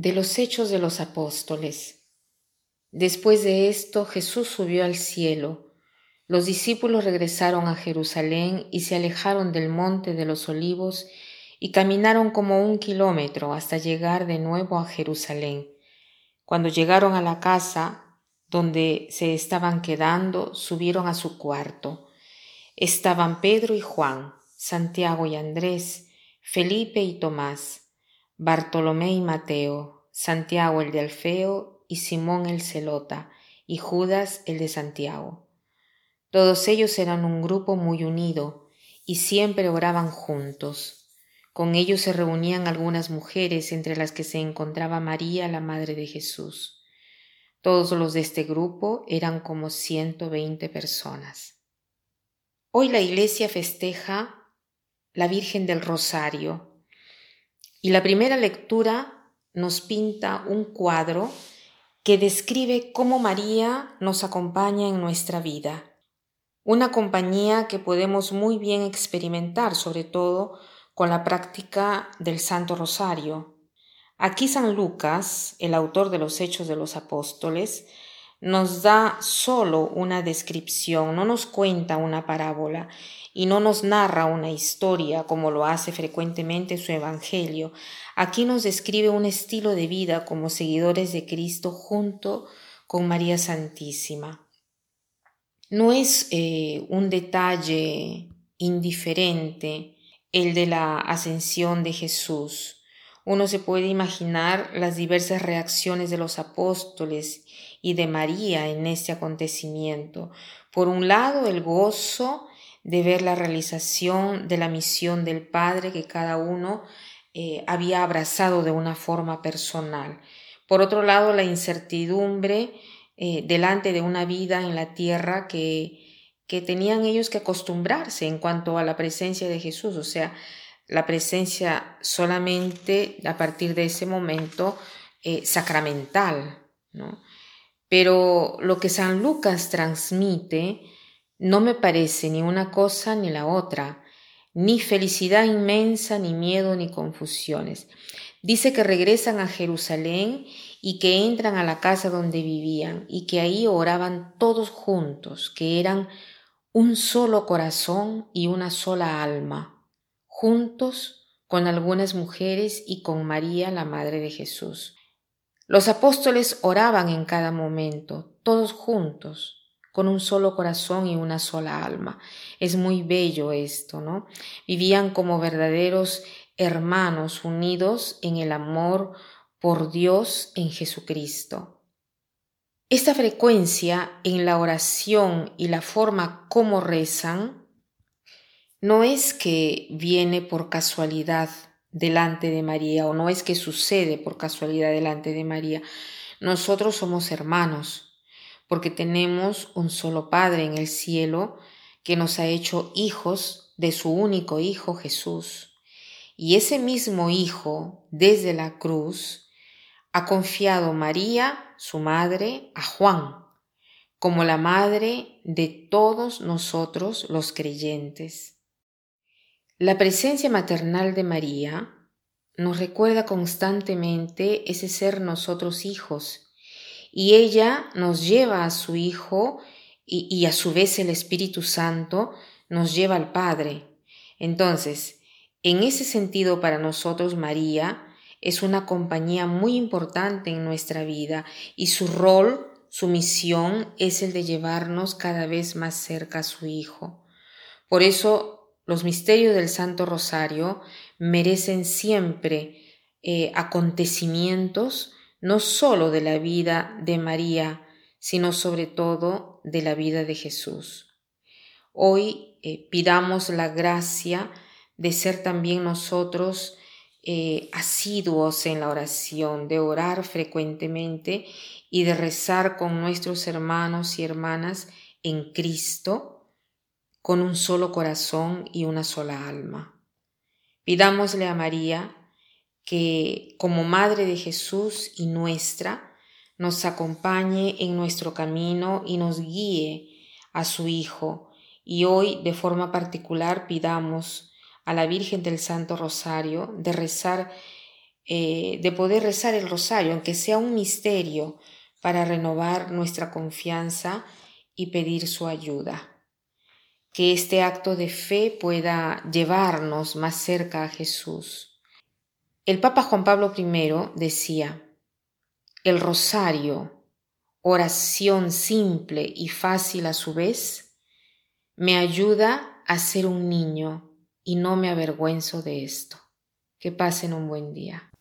De los hechos de los apóstoles. Después de esto Jesús subió al cielo. Los discípulos regresaron a Jerusalén y se alejaron del monte de los olivos y caminaron como un kilómetro hasta llegar de nuevo a Jerusalén. Cuando llegaron a la casa donde se estaban quedando, subieron a su cuarto. Estaban Pedro y Juan, Santiago y Andrés, Felipe y Tomás, Bartolomé y Mateo, Santiago el de Alfeo y Simón el celota, y Judas el de Santiago. Todos ellos eran un grupo muy unido y siempre oraban juntos. Con ellos se reunían algunas mujeres, entre las que se encontraba María, la Madre de Jesús. Todos los de este grupo eran como ciento veinte personas. Hoy la Iglesia festeja la Virgen del Rosario y la primera lectura nos pinta un cuadro que describe cómo María nos acompaña en nuestra vida. Una compañía que podemos muy bien experimentar, sobre todo con la práctica del Santo Rosario. Aquí San Lucas, el autor de los Hechos de los Apóstoles, nos da solo una descripción, no nos cuenta una parábola y no nos narra una historia como lo hace frecuentemente su Evangelio. Aquí nos describe un estilo de vida como seguidores de Cristo junto con María Santísima. No es eh, un detalle indiferente el de la ascensión de Jesús. Uno se puede imaginar las diversas reacciones de los apóstoles y de María en este acontecimiento. Por un lado, el gozo de ver la realización de la misión del Padre que cada uno eh, había abrazado de una forma personal. Por otro lado, la incertidumbre eh, delante de una vida en la tierra que que tenían ellos que acostumbrarse en cuanto a la presencia de Jesús, o sea, la presencia solamente a partir de ese momento eh, sacramental, ¿no? Pero lo que San Lucas transmite no me parece ni una cosa ni la otra, ni felicidad inmensa, ni miedo, ni confusiones. Dice que regresan a Jerusalén y que entran a la casa donde vivían y que ahí oraban todos juntos, que eran un solo corazón y una sola alma, juntos con algunas mujeres y con María, la Madre de Jesús. Los apóstoles oraban en cada momento, todos juntos, con un solo corazón y una sola alma. Es muy bello esto, ¿no? Vivían como verdaderos hermanos unidos en el amor por Dios en Jesucristo. Esta frecuencia en la oración y la forma como rezan no es que viene por casualidad delante de María o no es que sucede por casualidad delante de María. Nosotros somos hermanos porque tenemos un solo Padre en el cielo que nos ha hecho hijos de su único Hijo Jesús. Y ese mismo Hijo, desde la cruz, ha confiado María, su madre, a Juan, como la madre de todos nosotros los creyentes. La presencia maternal de María nos recuerda constantemente ese ser nosotros hijos, y ella nos lleva a su Hijo y, y a su vez el Espíritu Santo nos lleva al Padre. Entonces, en ese sentido para nosotros María es una compañía muy importante en nuestra vida y su rol, su misión es el de llevarnos cada vez más cerca a su Hijo. Por eso los misterios del Santo Rosario merecen siempre eh, acontecimientos no sólo de la vida de María, sino sobre todo de la vida de Jesús. Hoy eh, pidamos la gracia de ser también nosotros eh, asiduos en la oración, de orar frecuentemente y de rezar con nuestros hermanos y hermanas en Cristo con un solo corazón y una sola alma. Pidámosle a María que como Madre de Jesús y nuestra, nos acompañe en nuestro camino y nos guíe a su Hijo. Y hoy de forma particular pidamos a la Virgen del Santo Rosario de rezar eh, de poder rezar el rosario, aunque sea un misterio, para renovar nuestra confianza y pedir su ayuda. Que este acto de fe pueda llevarnos más cerca a Jesús. El Papa Juan Pablo I decía, el rosario, oración simple y fácil a su vez, me ayuda a ser un niño y no me avergüenzo de esto. Que pasen un buen día.